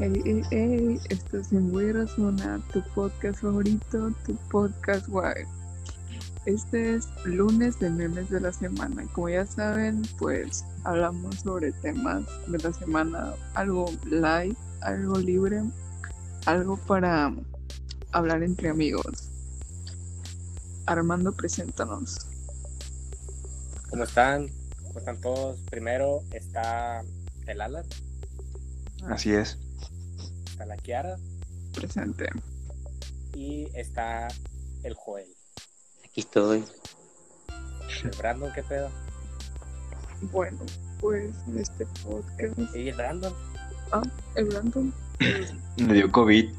Ey, ey, ey, estás en Güera Zona, tu podcast favorito, tu podcast guay. Este es lunes de memes de la semana y como ya saben, pues hablamos sobre temas de la semana, algo live, algo libre, algo para hablar entre amigos. Armando, preséntanos. ¿Cómo están? ¿Cómo están todos? Primero está el Alan, Así es. Está la Kiara Presente. y está el Joel. Aquí estoy. ¿El Brandon qué pedo? Bueno, pues en este podcast, ¿Y el Brandon? el Brandon, pues, Le dio COVID.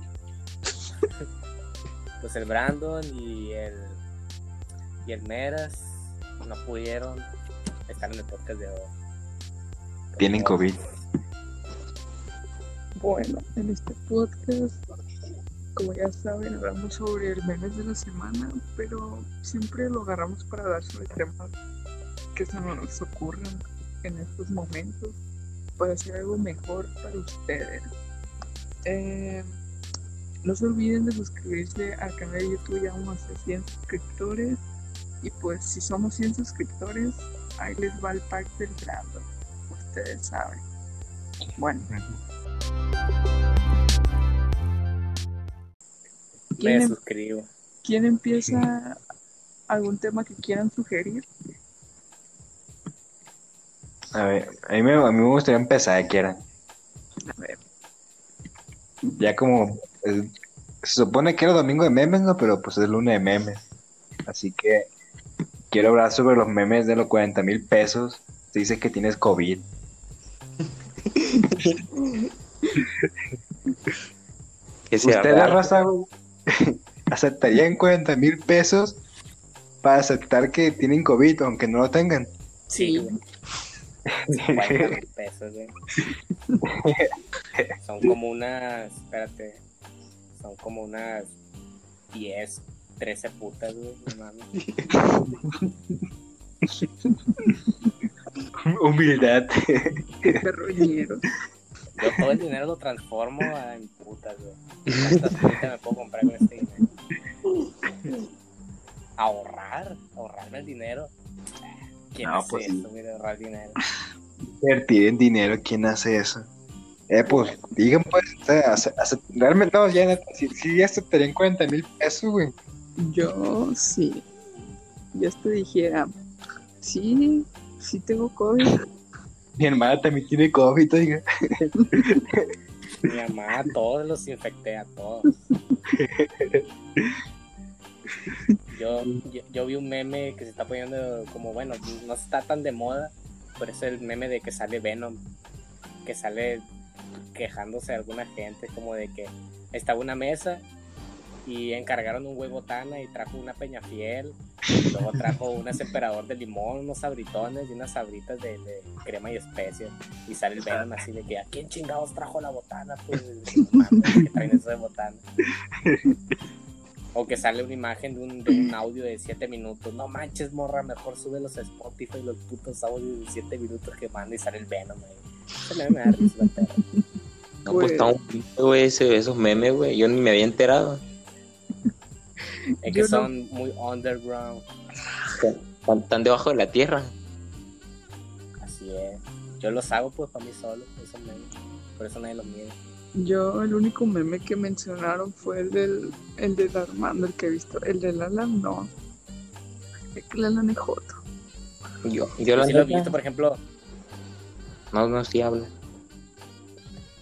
Pues el Brandon y el y el Meras no pudieron estar en el podcast de hoy. Tienen COVID. Bueno, en este podcast, como ya saben, hablamos sobre el memes de la semana, pero siempre lo agarramos para hablar sobre temas que se nos ocurran en estos momentos para hacer algo mejor para ustedes. Eh, no se olviden de suscribirse al canal de YouTube, ya vamos a hacer 100 suscriptores. Y pues, si somos 100 suscriptores, ahí les va el pack del Brandon. Ustedes saben. Bueno. Me ¿Quién, em- suscribo. quién empieza algún tema que quieran sugerir? A ver, a mí me, a mí me gustaría empezar, que era. A ver, Ya como. eh, se supone que era domingo de memes, ¿no? Pero pues es lunes de memes. Así que. Quiero hablar sobre los memes de los 40 mil pesos. Te dice que tienes COVID. Que sea ¿Ustedes, raro. raza, aceptarían 40 mil pesos para aceptar que tienen COVID, aunque no lo tengan? Sí, güey. 50 mil pesos, güey. Son como unas, espérate, son como unas 10, 13 putas, güey. Humildad. qué. Yo todo el dinero lo transformo en putas, güey. ¿Cuántas me puedo comprar con este dinero? Ahorrar, ahorrarme el dinero. ¿Quién No, hace pues eso, güey, de ahorrar dinero? Invertir en dinero, ¿quién hace eso? Eh, pues, digan, pues, realmente, no, ya, si, si ya aceptarían 40 mil pesos, güey. Yo sí. Yo te dijera, sí, sí tengo COVID. Mi hermana también tiene COVID, oiga. Mi mamá a todos los infecté, a todos. Yo, yo, yo vi un meme que se está poniendo como, bueno, no está tan de moda, pero es el meme de que sale Venom, que sale quejándose de alguna gente, como de que estaba una mesa y encargaron un huevo botana y trajo una peña fiel, luego trajo un emperador de limón, unos sabritones y unas sabritas de, de crema y especias, y sale el Venom así de que, ¿a quién chingados trajo la botana? Pues, que traen eso de botana. O que sale una imagen de un, de un audio de 7 minutos. No manches, morra, mejor sube los Spotify los putos audios de 7 minutos que manda y sale el Venom. Ese meme me da risa, la perra. No, pues Pues- está un pinche, güey, ese- esos memes, güey. Yo ni me había enterado. Es Yo que no- son muy underground. Están, están debajo de la tierra. Así es. Yo los hago pues para mí solo, esos memes. Por eso nadie los mide. Yo el único meme que mencionaron fue el del, el del Armando, el que he visto. El del Alan no. Es que el Alan es joto. Yo, yo la Si lo he visto, por ejemplo, No, no, sí habla.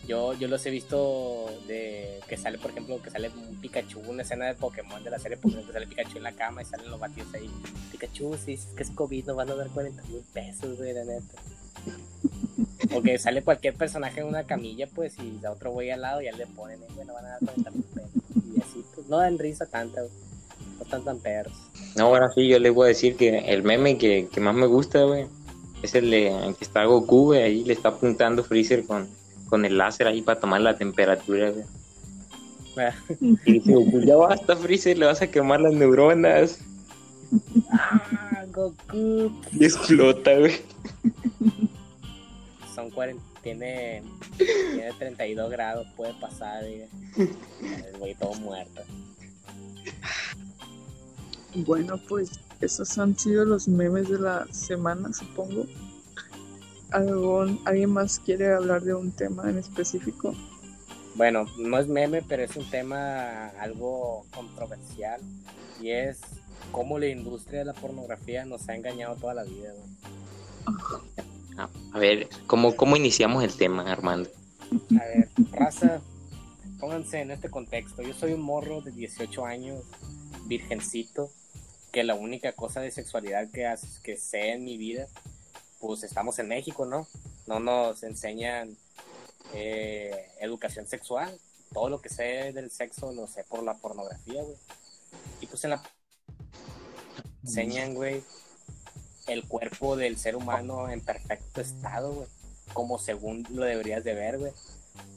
Yo, yo los he visto de que sale, por ejemplo, que sale un Pikachu, una escena de Pokémon de la serie Pokémon, que sale Pikachu en la cama y salen los batidos ahí. Pikachu, si dices que es COVID, nos van a dar 40 mil pesos, güey, la neta. O que sale cualquier personaje en una camilla, pues, y a otro güey al lado y ya le ponen, eh, bueno, van a dar 40 mil pesos. Y así, pues, no dan risa tanta, güey. No están tan perros. No, bueno, sí, yo les voy a decir que el meme que, que más me gusta, güey, es el de en que está Goku, güey, ahí le está apuntando Freezer con, con el láser ahí para tomar la temperatura, güey. Y dice Goku, ya basta, Freezer, le vas a quemar las neuronas. Ah, Goku. Y explota, güey. son 40, tiene, tiene 32 grados, puede pasar, y el güey todo muerto. Bueno, pues esos han sido los memes de la semana, supongo. ¿Algún, ¿Alguien más quiere hablar de un tema en específico? Bueno, no es meme, pero es un tema algo controversial y es cómo la industria de la pornografía nos ha engañado toda la vida. Ah, A ver, ¿cómo, ¿cómo iniciamos el tema, Armando? A ver, raza, pónganse en este contexto. Yo soy un morro de 18 años, virgencito, que la única cosa de sexualidad que, hace- que sé en mi vida, pues estamos en México, ¿no? No nos enseñan eh, educación sexual. Todo lo que sé del sexo lo sé por la pornografía, güey. Y pues en la enseñan, güey, el cuerpo del ser humano en perfecto estado, güey. Como según lo deberías de ver, güey.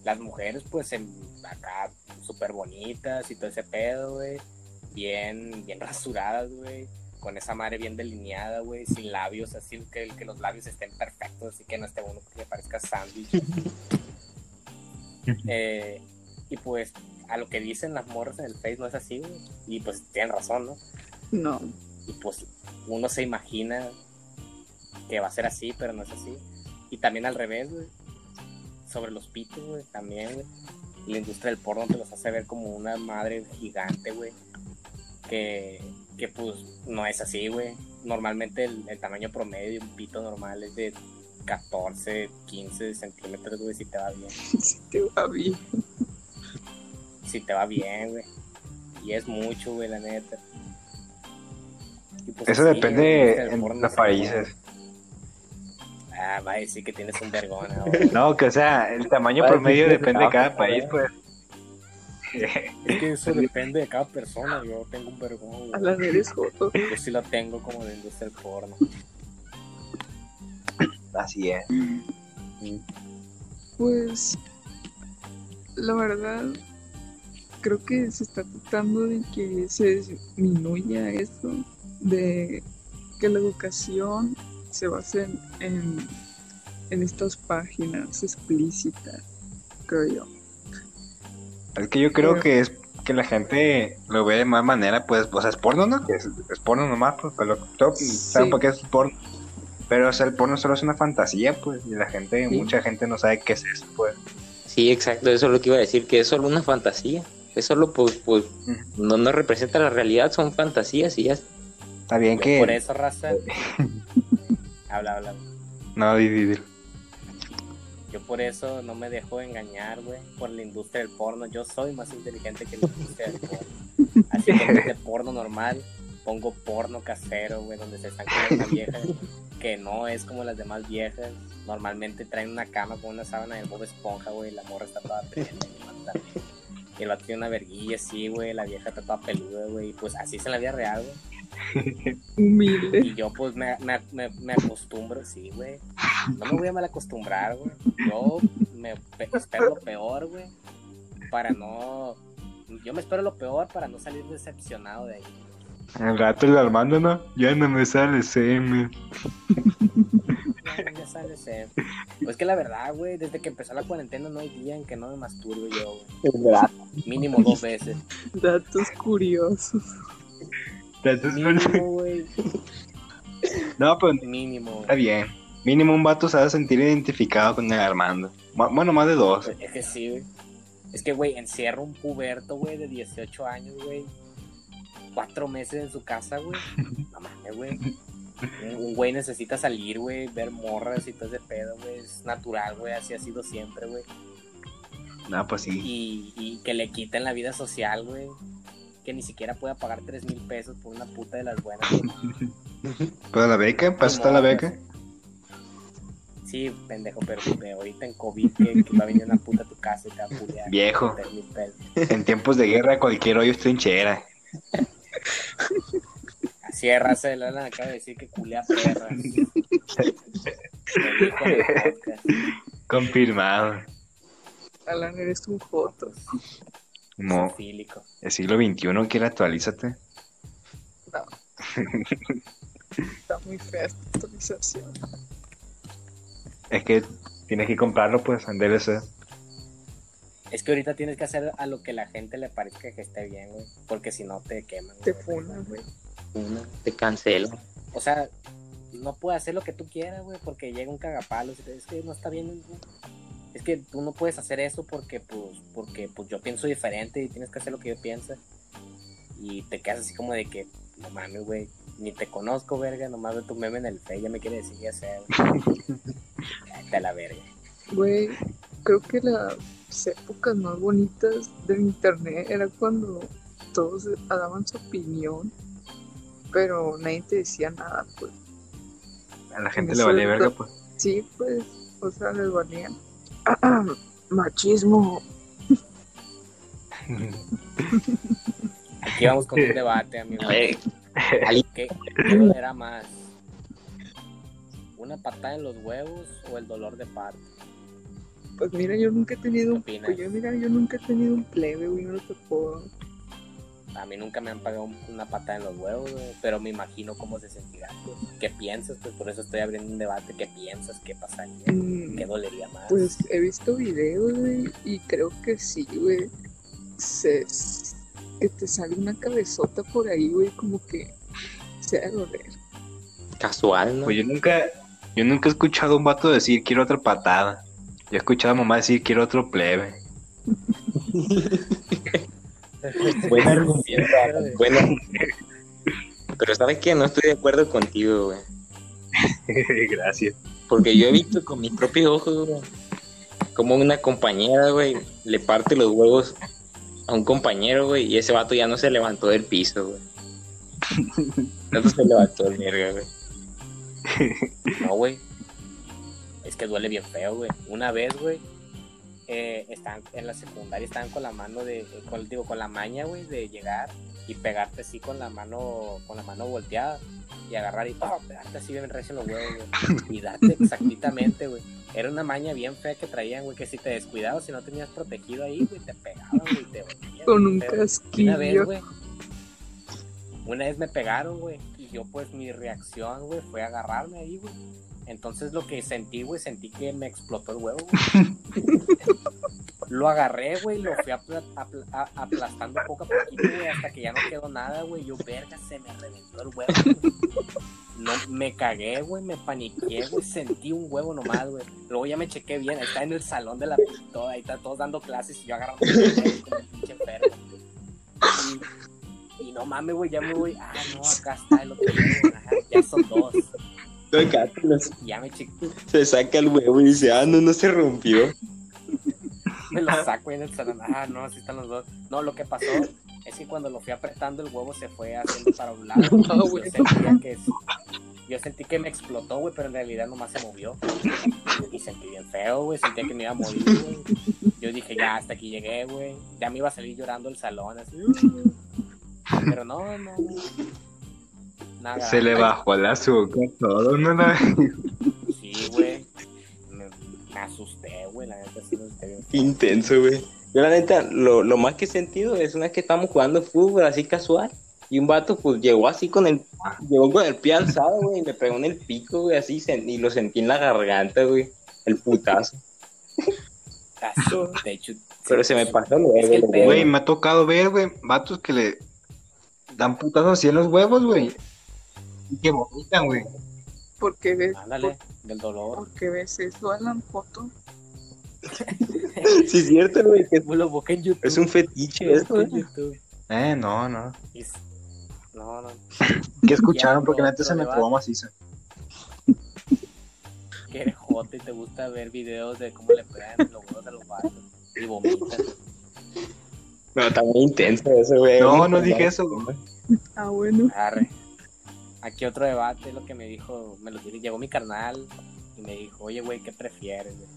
Las mujeres, pues, en, acá, súper bonitas y todo ese pedo, güey. Bien, bien rasuradas, güey. Con esa madre bien delineada, güey. Sin labios, así que, que los labios estén perfectos, así que no esté uno que parezca sándwich. Eh, y pues, a lo que dicen las morras en el Face no es así, güey. Y pues tienen razón, ¿no? No. y pues uno se imagina que va a ser así, pero no es así. Y también al revés, güey. Sobre los pitos, güey, también, güey. La industria del porno te los hace ver como una madre gigante, güey. Que, que pues no es así, güey. Normalmente el, el tamaño promedio de un pito normal es de 14, 15 centímetros, güey, si te va bien. Si te va bien. Si te va bien, güey. Y es mucho, güey, la neta. Y, pues, Eso así, depende en porno los se- países. Ah, va a decir que tienes un vergón ahora. No, que o sea, el tamaño promedio depende de cada país, pues. Es que eso depende de cada persona. Yo tengo un vergón. güey. Alan, eres joto. Yo sí lo tengo como de industria del porno. Así es. Pues, la verdad, creo que se está tratando de que se disminuya esto, de que la educación se base en, en, en estas páginas explícitas, creo yo. Es que yo creo que es que la gente lo ve de más manera, pues, o sea, es porno, ¿no? Que es, es porno nomás, pues, pero todos Sí. saben por qué es porno. Pero, o sea, el porno solo es una fantasía, pues, y la gente, Sí. mucha gente no sabe qué es eso, pues. Sí, exacto, eso es lo que iba a decir, que es solo una fantasía. Es solo, pues, pues no, no representa la realidad, son fantasías y ya está. Bien que... Por eso, raza. habla, habla. No, di, di, di. Yo por eso no me dejo engañar, güey, por la industria del porno. Yo soy más inteligente que la industria del porno. Así que de porno normal, pongo porno casero, güey, donde se están con una vieja que no es como las demás viejas. Normalmente traen una cama con una sábana de Bob Esponja, güey, la morra está toda pequeña, y el vato tiene una verguilla así, güey, la vieja está toda peluda, güey, y pues así es en la vida real, güey. Humilde. Y yo pues me, me, me, me acostumbro, sí, güey. No me voy a mal acostumbrar, güey. Yo me pe- espero lo peor, güey. Para no... Yo me espero lo peor para no salir decepcionado de ahí. El rato el Armando, ¿no? Ya no me sale CM. Ya, ya sabes, eh. Pues que la verdad, güey, desde que empezó la cuarentena no hay día en que no me masturbe yo, güey. Mínimo dos veces. Datos curiosos. Mínimo, güey. No, pero Mínimo. está bien. Mínimo un vato se va a sentir identificado con el Armando. Ma- Bueno, más de dos. Es que sí, güey. Es que, güey, encierro un puberto, güey, de 18 años, güey. Cuatro meses en su casa, güey. No mames, güey. Un- güey necesita salir, güey, ver morras y todo ese pedo, güey. Es natural, güey, así ha sido siempre, güey. No, pues sí. Y, y que le quiten la vida social, güey. Que ni siquiera pueda pagar tres mil pesos por una puta de las buenas. ¿Pero la beca? ¿Pasa está la beca? Sí, pendejo, pero güey, ahorita en COVID que, que va a venir una puta a tu casa y te va a pulear. Viejo. En tiempos de guerra cualquier hoyo es trinchera. Así es, raza de Lala acaba de decir que culea perras. Confirmado. Alan, eres un joto. Como Zoofílico. el siglo XXI, quiere actualízate. No. Está muy fea esta actualización. Es que Tienes que comprarlo, pues, en DLC. Es que ahorita tienes que hacer a lo que la gente le parezca que esté bien, güey. Porque si no te queman. Te güey. funan, güey. Una, te cancelo. O sea, no puedes hacer lo que tú quieras, güey, porque llega un cagapalo. y te- Es que no está bien. güey. Es que tú no puedes hacer eso porque, pues, porque, pues, yo pienso diferente y tienes que hacer lo que yo pienso. Y te quedas así como de que, no mames, güey, ni te conozco, verga, nomás veo tu meme en el fe, ya me quiere decir qué hacer. güey. Cállate a la verga. Güey, creo que las épocas más bonitas del internet era cuando todos daban su opinión, pero nadie te decía nada, pues. A la gente En le momento- verga, pues. Sí, pues, o sea, les valían. Machismo. Aquí vamos con un debate, amigo. ¿Qué, qué dolerá más? ¿Una patada en los huevos o el dolor de parto? Pues mira, yo nunca he tenido un... Pues yo, mira, yo nunca he tenido un plebe, güey, no te puedo... A mí nunca me han pagado una patada en los huevos, güey, pero me imagino cómo se sentirá. pues. ¿Qué piensas? Pues por eso estoy abriendo un debate. ¿Qué piensas? ¿Qué pasaría? Mm, ¿Qué dolería más? Pues he visto videos, güey, y creo que sí, güey. Se, que te sale una cabezota por ahí, güey, como que se ha de doler. casual, ¿no? Pues yo nunca, yo nunca he escuchado a un vato decir quiero otra patada. Yo he escuchado a mamá decir quiero otro plebe. Buen argumento, bueno. Pero sabes que no estoy de acuerdo contigo, güey. Gracias. Porque yo he visto con mis propios ojos, güey, como una compañera, güey, le parte los huevos a un compañero, güey, y ese vato ya no se levantó del piso, güey. No se levantó el verga, güey. No, güey. Es que duele bien feo, güey. Una vez, güey, eh, estaban en la secundaria, estaban con la mano de, con, digo, con la maña, güey, de llegar y pegarte así con la mano, con la mano volteada y agarrar y ¡pum! pegarte así bien recio los huevos, güey. Y darte exactamente, güey. Era una maña bien fea que traían, güey, que si te descuidabas, si no tenías protegido ahí, güey, te pegaban, güey, te volvían. Con un feo. Una vez, güey. Una vez me pegaron, güey. Y yo, pues, mi reacción, güey, fue agarrarme ahí, güey. Entonces, lo que sentí, güey, sentí que me explotó el huevo, güey. lo agarré, güey, y lo fui apla- apla- a- aplastando poco a poquito, güey, hasta que ya no quedó nada, güey. Yo, verga, se me reventó el huevo, güey. No, me cagué, güey, me paniqué, güey, sentí un huevo nomás, güey. Luego ya me chequé bien, ahí está en el salón de la todo, ahí está todos dando clases y yo agarrando como un pinche enfermo. Y, y no mames, güey, ya me voy. Ah, no, acá está el otro huevo, ajá, ya son dos. Y ya me chequé, Se saca el huevo y dice, ah, no, no se rompió. me lo saco en el salón. Ah, no, así están los dos. No, lo que pasó es que cuando lo fui apretando, el huevo se fue haciendo para un lado. Yo, güey. sentía que, yo sentí que me explotó, güey, pero en realidad nomás se movió. Y sentí bien feo, güey. Sentía que me iba a morir, güey. Yo dije, ya, hasta aquí llegué, güey. Ya me iba a salir llorando el salón, así. Pero no, no. Nada. Se le bajó el azúcar, todo, ¿no? Sí, güey. Me, me asusté, güey. La neta sí me asusté bien. Qué intenso, güey. Yo la neta, lo, lo más que he sentido es una vez que estamos jugando fútbol así casual. Y un vato, pues, llegó así con el... Llegó con el pie alzado, güey, y me pegó en el pico, güey, así, y lo sentí en la garganta, güey. El putazo. Así, de hecho. Pero se me pasó Es el luego, pedo- Güey, me ha tocado ver, güey, vatos que le dan putazos así en los huevos, güey. Y que vomitan, güey. ¿Por qué ves, Ándale, del dolor. por qué ves eso, Alan Foto? Sí, es cierto, güey, que Lo busqué en YouTube. es un fetiche Lo esto, güey. YouTube. Eh, no, no. Es- No, no. ¿Qué escucharon? Porque neta se me acabó maciza. Que eres joto y te gusta ver videos de cómo le pegan los huevos a los vatos. Y vomitan. No, está muy intenso eso, güey. No, no dije eso, güey. Ah, bueno. Arre. Aquí otro debate, lo que me dijo, me lo dijo, llegó mi carnal y me dijo, oye, güey, ¿qué prefieres? güey?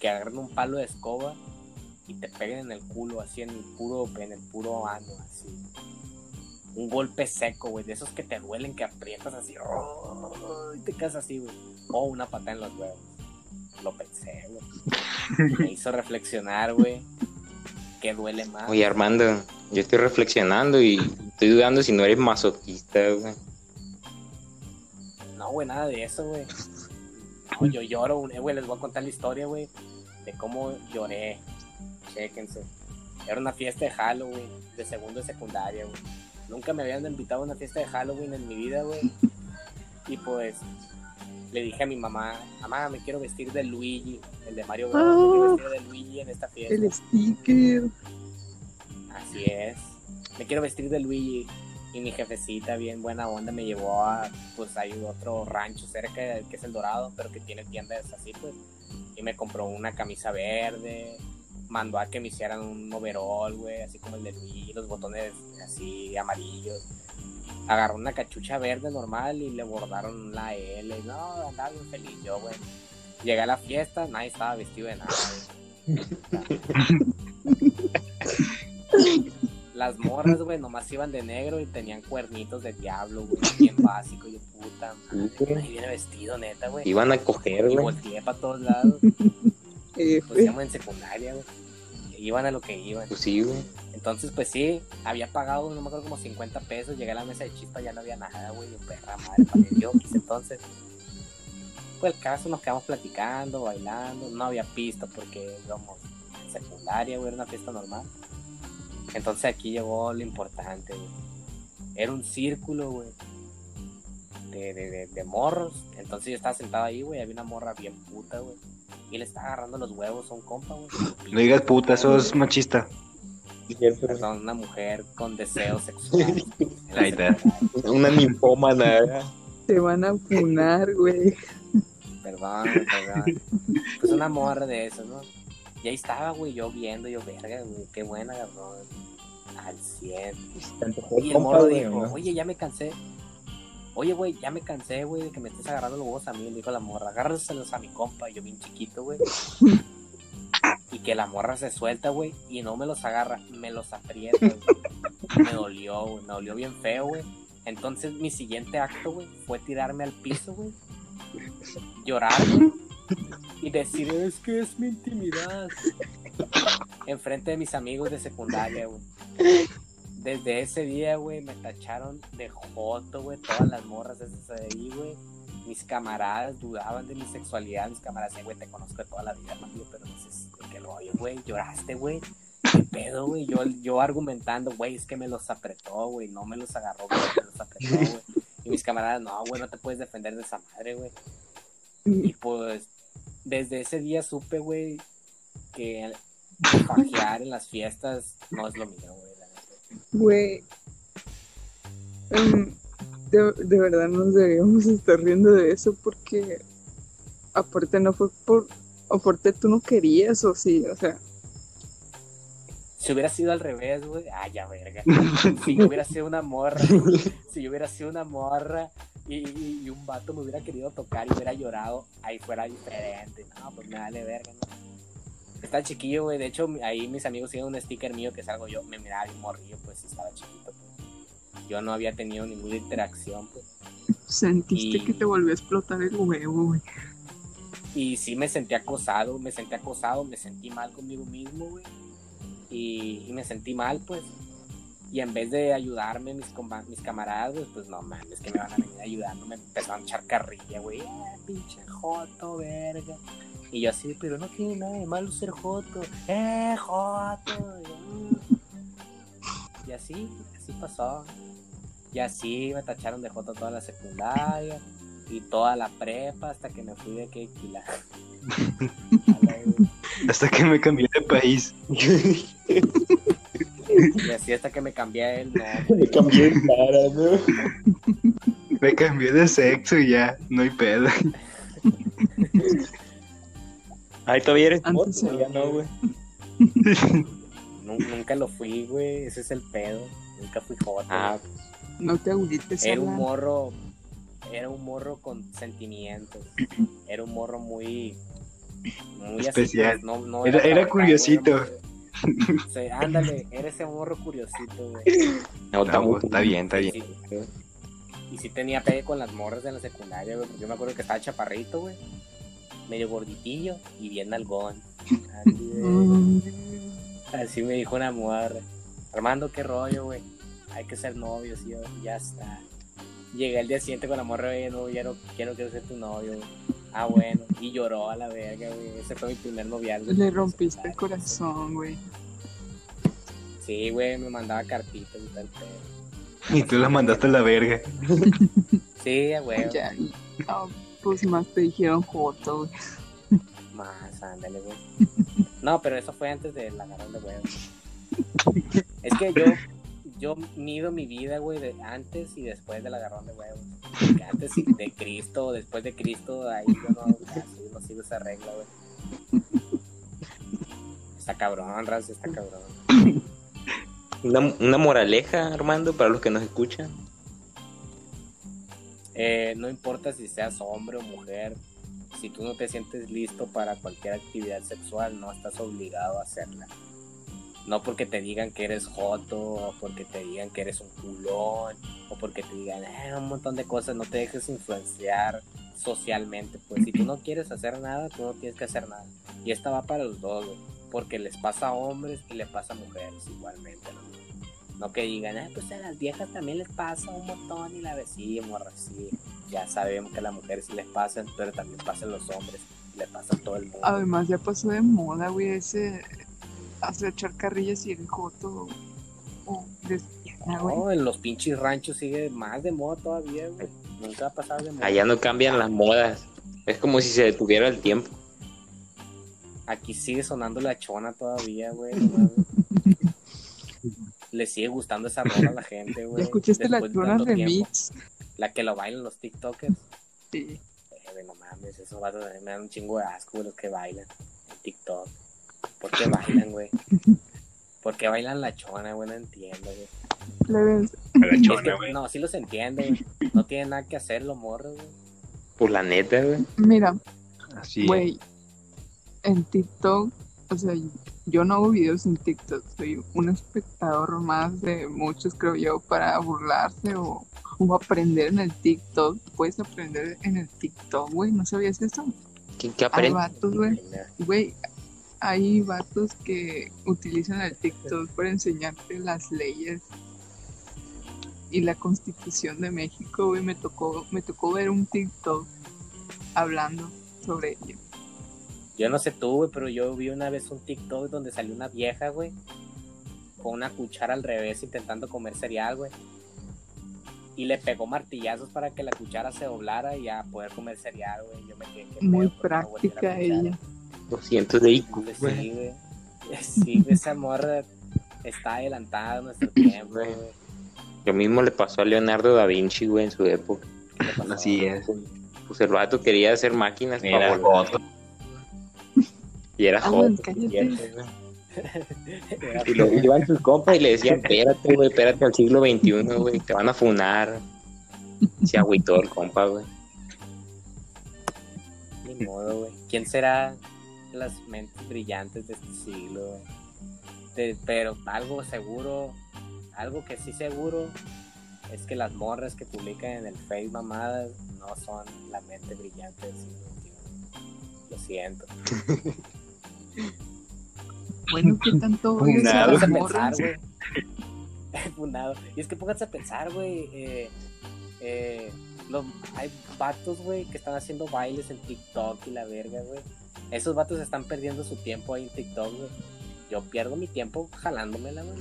Que agarren un palo de escoba y te peguen en el culo, así en el puro, en el puro ano, así. Un golpe seco, güey, de esos que te duelen, que aprietas así, ¡oh! y te quedas así, güey. O una patada en los huevos. Lo pensé, güey. Me hizo reflexionar, güey. ¿Qué duele más? Oye, Armando, yo estoy reflexionando y estoy dudando si no eres masoquista, güey. No, güey, nada de eso, güey. No, yo lloro, güey, güey, les voy a contar la historia, güey, de cómo lloré. Chéquense. Era una fiesta de Halloween, de segundo de secundaria, güey. Nunca me habían invitado a una fiesta de Halloween en mi vida, güey. Y pues le dije a mi mamá, mamá, me quiero vestir de Luigi, el de Mario Bros. Me quiero vestir de Luigi en esta fiesta. El sticker. Así es. Me quiero vestir de Luigi. Y mi jefecita, bien buena onda, me llevó a, pues hay otro rancho cerca, que es el Dorado, pero que tiene tiendas así, pues. Y me compró una camisa verde, mandó a que me hicieran un overall, güey, así como el de Luigi, los botones así amarillos. Agarró una cachucha verde normal y le bordaron la L. No, andaba bien feliz yo, güey. Llegué a la fiesta, nadie estaba vestido de nada, güey. Las morras, güey, nomás iban de negro y tenían cuernitos de diablo, güey, bien básico. Yo, puta madre, nadie viene vestido, neta, güey. Iban a coger, Y güey. volteé para todos lados. Eh, Pues íbamos en secundaria, güey. Iban a lo que iban. Pues sí, güey. Entonces, pues sí, había pagado, no me acuerdo, como 50 pesos. Llegué a la mesa de chispa, ya no había nada, güey. Yo, perra madre, pagué yo, quise entonces. Pues el caso, nos quedamos platicando, bailando. No había pista porque íbamos en secundaria, güey, era una fiesta normal. Entonces aquí llegó lo importante, güey. Era un círculo, güey. De, de, de, de morros. Entonces yo estaba sentado ahí, güey. Había una morra bien puta, güey. Y le estaba agarrando los huevos a un compa, güey. No digas puta, eso es machista. Perdón, una mujer con está. secundaria. Una ninfómana. te van a funar, güey. Perdón, perdón. Pues una morra de eso, ¿no? Y ahí estaba, güey, yo viendo, yo, verga, güey, qué buena, cabrón. Al 100. Y el morro dijo, oye, ya me cansé. Oye, güey, ya me cansé, güey, de que me estés agarrando los huevos a mí. Le dijo la morra, agárraselos a mi compa. Yo bien chiquito, güey. Y que la morra se suelta, güey, y no me los agarra, me los aprieta, güey. Me dolió, güey, me dolió bien feo, güey. Entonces mi siguiente acto, güey, fue tirarme al piso, güey. Llorar, güey. Y decir, es que es mi intimidad. Enfrente de mis amigos de secundaria, güey. Desde ese día, güey, me tacharon de joto, güey. Todas las morras esas de ahí, güey. Mis camaradas dudaban de mi sexualidad. Mis camaradas güey, te conozco de toda la vida, hermano. Pero dices, qué rollo, güey. Lloraste, güey. ¿Qué pedo, güey? Yo, yo argumentando, güey, es que me los apretó, güey. No me los agarró, güey. Me los apretó, güey. Y mis camaradas, no, güey, no te puedes defender de esa madre, güey. Y pues, desde ese día supe, güey, que fajear en las fiestas no es lo mío, güey. Güey. em, de, de verdad nos deberíamos estar riendo de eso porque aparte no fue por aparte tú no querías o sí, o sea, Si hubiera sido al revés, güey, ah, ya verga. Si yo hubiera sido una morra, si yo hubiera sido una morra y, y- y un vato me hubiera querido tocar y hubiera llorado, ahí fuera diferente. No, pues me vale verga, ¿no? Está chiquillo, güey. De hecho, ahí mis amigos tienen un sticker mío que salgo yo. Me miraba bien morrillo, pues estaba chiquito, pues. Yo no había tenido ninguna interacción, pues. sentiste Y- que te volvió a explotar el huevo, güey. Y sí me sentí acosado, me sentí acosado, me sentí mal conmigo mismo, güey. Y, y me sentí mal, pues. Y en vez de ayudarme mis, mis camaradas, pues no mames, que me van a venir ayudando. Me empezaron a echar carrilla, güey. Eh, pinche joto, verga. Y yo así, pero no tiene nada de malo ser joto. Eh, joto. Y así, así pasó. Y así me tacharon de joto toda la secundaria y toda la prepa hasta que me fui de Keikila. Hasta que me cambié de país. y así hasta que me cambié el nombre. Le cambié el cara, ¿no? Me cambié de sexo y ya, no hay pedo. Ay, todavía eres Antes moto, ya no, güey. Nu- nunca lo fui, güey. Ese es el pedo. Nunca fui joto. Ah, No te agüites, era un morro. Era un morro con sentimientos. Era un morro muy. Muy así, Especial. pues, no- no Era- curiosito. muy- Sí, ándale, era ese morro curiosito, güey. no, está bien, está bien. sí, y sí tenía pegue con las morras de la secundaria, güey, porque yo me acuerdo que estaba chaparrito, güey. Medio gorditillo y bien algón. Así, me dijo una morra. Armando, qué rollo, güey. Hay que ser novios, y yo, ya está. Llegué el día siguiente con la morra, güey, no, ya no quiero, quiero ser tu novio, güey. Ah, bueno. Y lloró a la verga, güey. Ese fue mi primer noviazgo. Le rompiste el corazón, güey. Sí, güey, me mandaba cartitas y tal pedo. Y tú la mandaste a la verga. Sí, güey. Ya, no, pues más te dijeron joto, güey. Más, ándale, güey. No, pero eso fue antes del agarrón de huevos. Es que yo, yo mido mi vida, güey, de antes y después del agarrón de huevos. Porque antes de Cristo, después de Cristo, ahí yo no, sigo esa regla, güey. Está cabrón, Raz, está cabrón. Una, una moraleja, Armando, para los que nos escuchan. Eh, no importa si seas hombre o mujer, si tú no te sientes listo para cualquier actividad sexual, no estás obligado a hacerla. No porque te digan que eres joto, o porque te digan que eres un culón, o porque te digan eh, un montón de cosas, no te dejes influenciar socialmente. Pues si tú no quieres hacer nada, tú no tienes que hacer nada. Y esta va para los dos, porque les pasa a hombres y le pasa a mujeres igualmente. ¿no? No que digan, ah, pues a las viejas también les pasa un montón y la decimos así. Ya sabemos que a las mujeres sí les pasan, pero también pasan los hombres, le pasa a todo el mundo. Además, ya pasó de moda, güey, ese. Hacer echar carrillas y el joto. O lesbiana, güey. No, en los pinches ranchos sigue más de moda todavía, güey. Nunca ha pasado de moda. Allá no cambian las modas. Es como si se detuviera el tiempo. Aquí sigue sonando la chona todavía, güey. no. Le sigue gustando esa rola a la gente, güey. ¿Escuchaste la después Chona remix? La que lo bailan los TikTokers. Sí. Eh, güey, no mames, esos vatos me dan un chingo de asco, güey, los que bailan en TikTok. ¿Por qué bailan, güey? ¿Por qué bailan la chona, güey? No entiendo, güey. La Es chona, que, güey. no, sí los entiendo, güey. No tienen nada que hacer los morros, güey. Por la neta, güey. Mira, Así es. güey, en TikTok, o sea, yo no hago videos en TikTok, soy un espectador más de muchos, creo yo, para burlarse o, o aprender en el TikTok. Puedes aprender en el TikTok, güey, ¿no sabías eso? ¿Qué, qué Hay aprende? vatos, güey, güey, hay vatos que utilizan el TikTok para enseñarte las leyes y la constitución de México, güey, me tocó, me tocó ver un TikTok hablando sobre ello. Yo no sé tú, güey, pero yo vi una vez un TikTok donde salió una vieja, güey, con una cuchara al revés intentando comer cereal, güey. Y le pegó martillazos para que la cuchara se doblara y ya poder comer cereal, güey. Yo me quedé qué Muy pedo, ¿por qué no práctica cuchara? ella. 200 de IQ, Pues sí, güey. Sí, güey, esa morra está adelantada a nuestro tiempo, Güey. Lo mismo le pasó a Leonardo da Vinci, güey, en su época. ¿Qué le? Así es. Pues el vato quería hacer máquinas para Era volar. joto. Y era Ah, joto. Y lo iban sus compas y le decían, espérate, güey, espérate al siglo XXI, güey, te van a funar. Se agüitó el compa, güey. Ni modo, güey. ¿Quién será las mentes brillantes de este siglo? De- pero algo seguro, algo que sí seguro es que las morras que publican en el Face mamadas no son la mente brillante del siglo XXI. Lo siento. Bueno, ¿qué tanto Funado. a pensar, güey. Funado. Y es que pónganse a pensar, güey. eh, eh, los- hay vatos, güey, que están haciendo bailes en TikTok y la verga, güey. Esos vatos están perdiendo su tiempo ahí en TikTok, güey. Yo pierdo mi tiempo jalándomela, güey.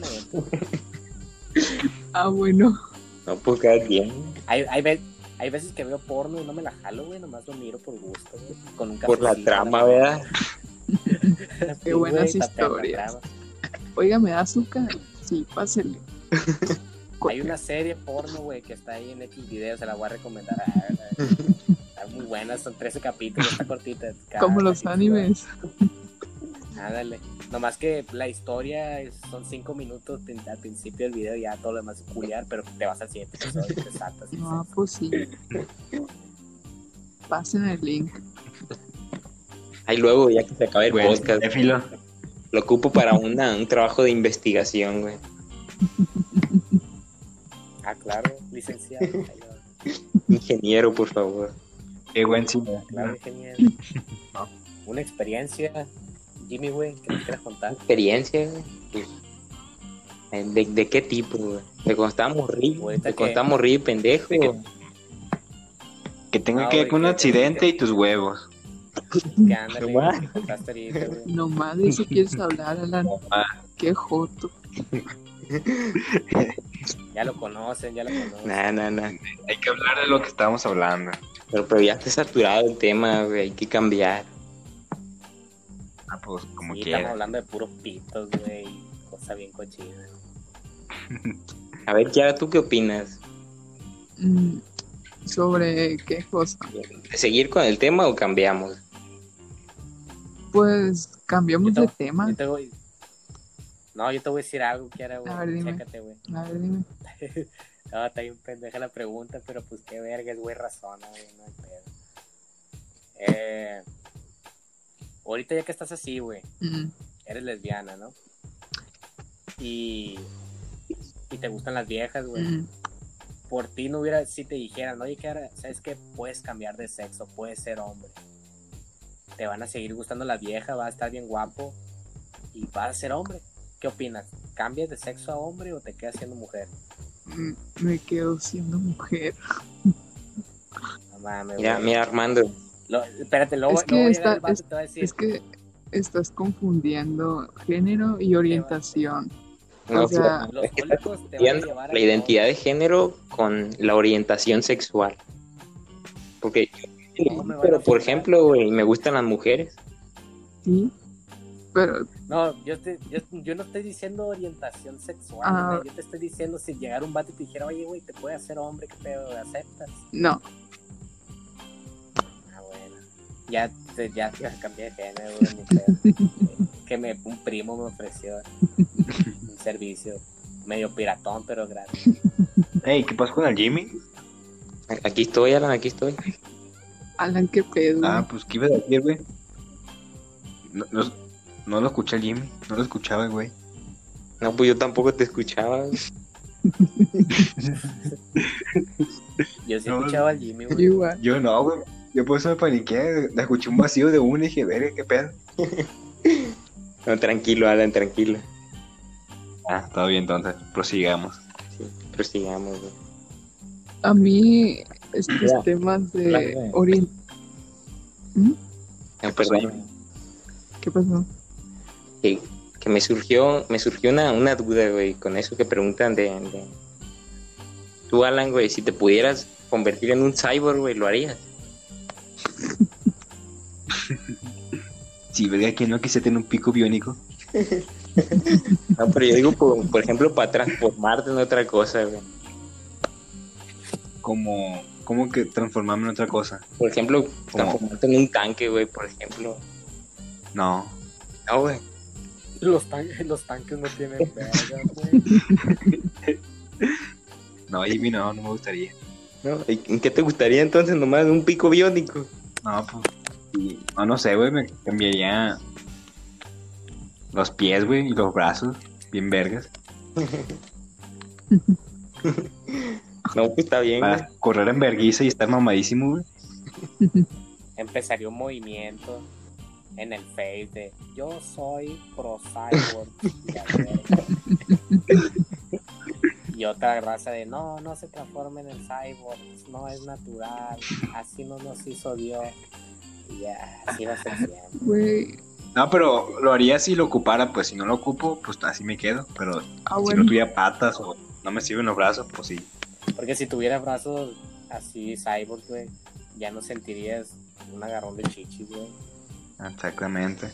Ah, bueno. No, pues cada quien. Hay, hay, ve- hay veces que veo porno y no me la jalo, güey. Nomás lo miro por gusto, güey. Con un Por la trama, la ¿verdad? Qué buenas historias. Oiga, ¿me da azúcar? Sí, pásele. Hay una serie porno, güey, que está ahí en X videos, se la voy a recomendar. Está muy buena, son 13 capítulos, está cortita. cada Como los capítulo. animes. Ándale. Nomás que la historia es- son 5 minutos al principio del video, ya todo lo demás es culiar, pero te vas al siguiente episodio y te saltas. y No, pues sí. Pasen el link. Ahí luego, ya que se acabe el Güey, podcast, lo ocupo para una, un trabajo de investigación, güey. Ah, claro, licenciado. Ingeniero, por favor. Qué buen cine. Claro, ingeniero. No. Una experiencia, Jimmy, güey, que nos quieras contar. Experiencia, güey. ¿De, de qué tipo, güey? ¿De cuando estábamos ríos? Ahorita ¿De cuando que- estábamos ríos, pendejo? ¿De qué? Que tenga No, que ver un que- accidente y tus huevos. Que ándale, güey, que contaste ahorita, güey. Nomás de eso quieres hablar, Alan. Ah, Qué joto. Ya lo conocen, ya lo conocen. Nah, nah, nah. hay que hablar de lo que estamos hablando. Pero, pero ya está saturado el tema, güey. Hay que cambiar. Ah, pues como sí, estamos quieras. hablando de puros pitos, güey. Cosa bien cochina. A ver, Kiara, ¿tú qué opinas? Mm, ¿Sobre qué cosa? ¿De seguir con el tema o cambiamos? Pues cambiamos de te- tema. Yo te voy... No, yo te voy a decir algo, Kiara, güey. A ver, dime. Chécate, güey. A ver, dime. no, está bien pendeja la pregunta, pero pues qué verga, es güey razona, güey, no hay pedo. Eh... Ahorita ya que estás así, güey, eres lesbiana, ¿no? Y... Y te gustan las viejas, güey. por ti no hubiera, si te dijeran, oye, que ahora, sabes que puedes cambiar de sexo, puedes ser hombre. Te van a seguir gustando la vieja, va a estar bien guapo y vas a ser hombre. ¿Qué opinas? ¿Cambias de sexo a hombre o te quedas siendo mujer? me quedo siendo mujer. No mames, Mira, mira, Armando. Lo- espérate, luego, Es que luego va a está- llegar el vato y es- te va a decir, Es que estás confundiendo género y orientación. No, o sea, los es que cólicos te van a llevar a la identidad de género con la orientación sexual. Porque, No me van a pero por ejemplo, güey, me gustan las mujeres. Sí. Pero No, yo, te- yo, yo no estoy diciendo orientación sexual, Ah. yo te estoy diciendo si llegara un vato y te dijera, oye, güey, te puede hacer hombre, ¿qué pedo? ¿Aceptas? no. Ah, bueno. Ya, te- ya, ya cambié de género, güey. Que me, un primo me ofreció un servicio medio piratón, pero gratis. Hey, ¿qué pasó con el Jimmy? Aquí estoy, Alan, aquí estoy. Alan, qué pedo. Ah, pues, ¿qué iba a decir, güey? No, no, no lo escuché el Jimmy. No lo escuchaba, güey. No, pues yo tampoco te escuchaba. Yo sí No, escuchaba al Jimmy, güey. igual. Yo no, güey. Yo por eso me paniqué. Escuché un vacío de uno y dije, verga, qué pedo. No, tranquilo, Alan, tranquilo. Ah, todo bien, entonces. Prosigamos. Sí, prosigamos, güey. A mí, estos Ya. temas de Claro. orient... ¿Mm? No, perdón. ¿Qué pasó? Que, que me surgió, me surgió una, una duda, güey, con eso que preguntan de, de- Tú, Alan, güey, si te pudieras convertir en un cyborg, güey, ¿lo harías? Sí, verga, que no quise tener un pico biónico. No, pero yo digo, por, por ejemplo, para transformarte en otra cosa, güey. Como, como que transformarme en otra cosa. Por ejemplo, transformarte en un tanque, güey, por ejemplo. No. No, güey. Los, tan- los tanques no tienen verga, güey. No, Jimmy, no, no me gustaría. No, ¿y ¿En qué te gustaría entonces nomás un pico biónico? No, pues. y- No, no sé, güey, me cambiaría los pies, güey, y los brazos, bien vergas, No, pues está bien, güey. para correr en verguiza y estar mamadísimo, güey. Empezaría un movimiento en el Face de yo soy pro cyborg. y otra raza de no, no se transformen en cyborg, no es natural, así no nos hizo Dios. Y ya, así va a ser siempre. Güey. No, pero lo haría si lo ocupara, pues si no lo ocupo, pues así me quedo. Pero Ah, si bueno. no tuviera patas o no me sirven los brazos, pues sí. Porque si tuvieras brazos así cyborg, güey, ya no sentirías un agarrón de chichi, güey. Exactamente.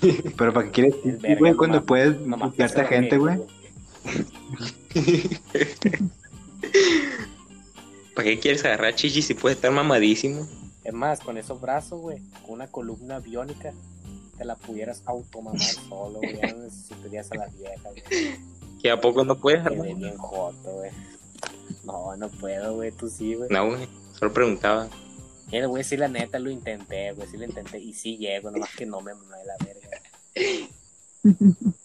Pero ¿para qué quieres El ir, verga, güey, cuando puedes buscarte a gente, güey? ¿Para qué quieres agarrar chichi si puedes estar mamadísimo? Es más, con esos brazos, güey, con una columna biónica, te la pudieras automamar solo, güey. Ya no necesitarías a la vieja, güey. ¿Que a poco no puedes? Bien joto, güey. No, no puedo, güey. Tú sí, güey. No, güey. Solo preguntaba. Mira, güey, sí, la neta lo intenté, güey. Sí lo intenté. Y sí llego, nomás que no me mamé la verga.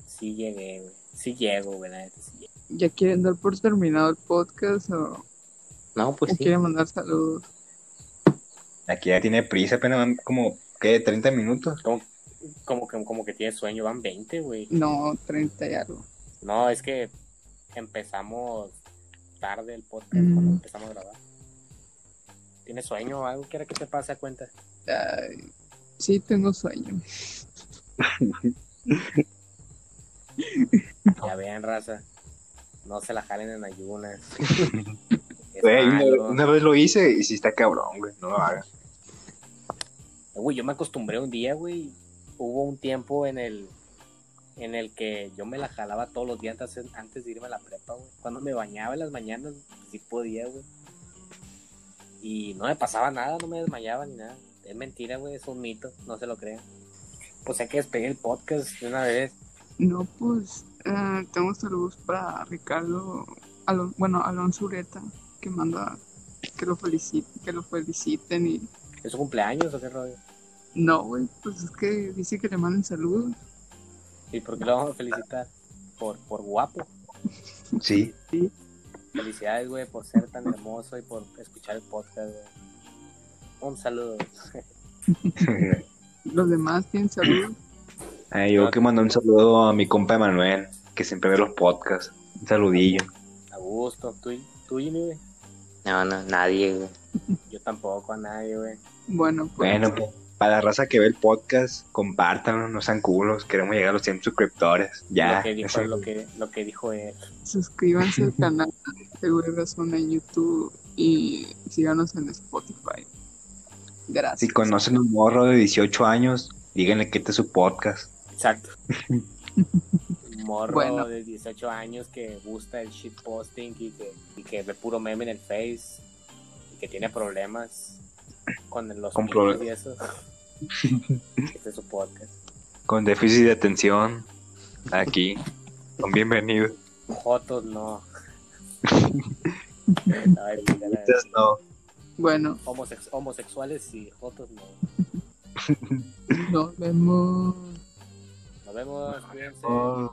Sí llegué, güey. Sí llego, güey, la neta. Sí llego. ¿Ya quieren dar por terminado el podcast o, No, pues o sí. quieren mandar saludos? Aquí ya tiene prisa, apenas van como, ¿qué? ¿30 minutos? Como, como, que, como que tiene sueño, van 20, güey. No, 30 y algo. No, es que empezamos tarde el podcast Mm. cuando empezamos a grabar. ¿Tienes sueño o algo? ¿Quiere que te pase a cuenta? Ay, sí, tengo sueño. Ya vean, raza. No se la jalen en ayunas. Güey, una, vez lo hice y sí está cabrón, güey. No lo hagas. Güey, yo me acostumbré un día, güey. Hubo un tiempo en el en el que yo me la jalaba todos los días antes, antes de irme a la prepa, güey. Cuando me bañaba en las mañanas, pues, sí podía, güey. Y no me pasaba nada, no me desmayaba ni nada. Es mentira, güey, es un mito, no se lo crean. Pues hay que despedir el podcast de una vez. No, pues eh, tengo saludos para Ricardo, Alon- bueno, Alonso Ureta, que manda que lo feliciten, que lo feliciten y ¿Es su cumpleaños o qué rollo? no, güey, pues es que dice que le manden saludos. ¿Y por qué lo vamos a felicitar? Por, por guapo. Sí. Felicidades, güey, por ser tan hermoso y por escuchar el podcast, güey. Un saludo. Los demás tienen saludos. Yo que mando un saludo a mi compa Emanuel, que siempre ve los podcasts. Un saludillo. A gusto. ¿Tú, tú Jimmy, güey? No, no, nadie, güey. Yo tampoco a nadie, güey. Bueno, pues Bueno, pues, para la raza que ve el podcast, compártanlo, no sean culos. Queremos llegar a los 100 suscriptores. Ya. lo, que dijo, lo, que, lo que dijo él. suscríbanse al canal de Güey en YouTube y síganos en Spotify. Gracias. Si conocen a un morro de 18 años, díganle que este es su podcast. Exacto. Un Morro Bueno. de 18 años que gusta el shitposting y que, y que ve puro meme en el Face y que tiene problemas con los Con problemas. y eso. este es su podcast. Con déficit de atención. Aquí. Son bienvenidos. Jotos no. No. Bueno, homosex- homosexuales y jotos no. nos vemos. Nos vemos. Cuídense. Oh.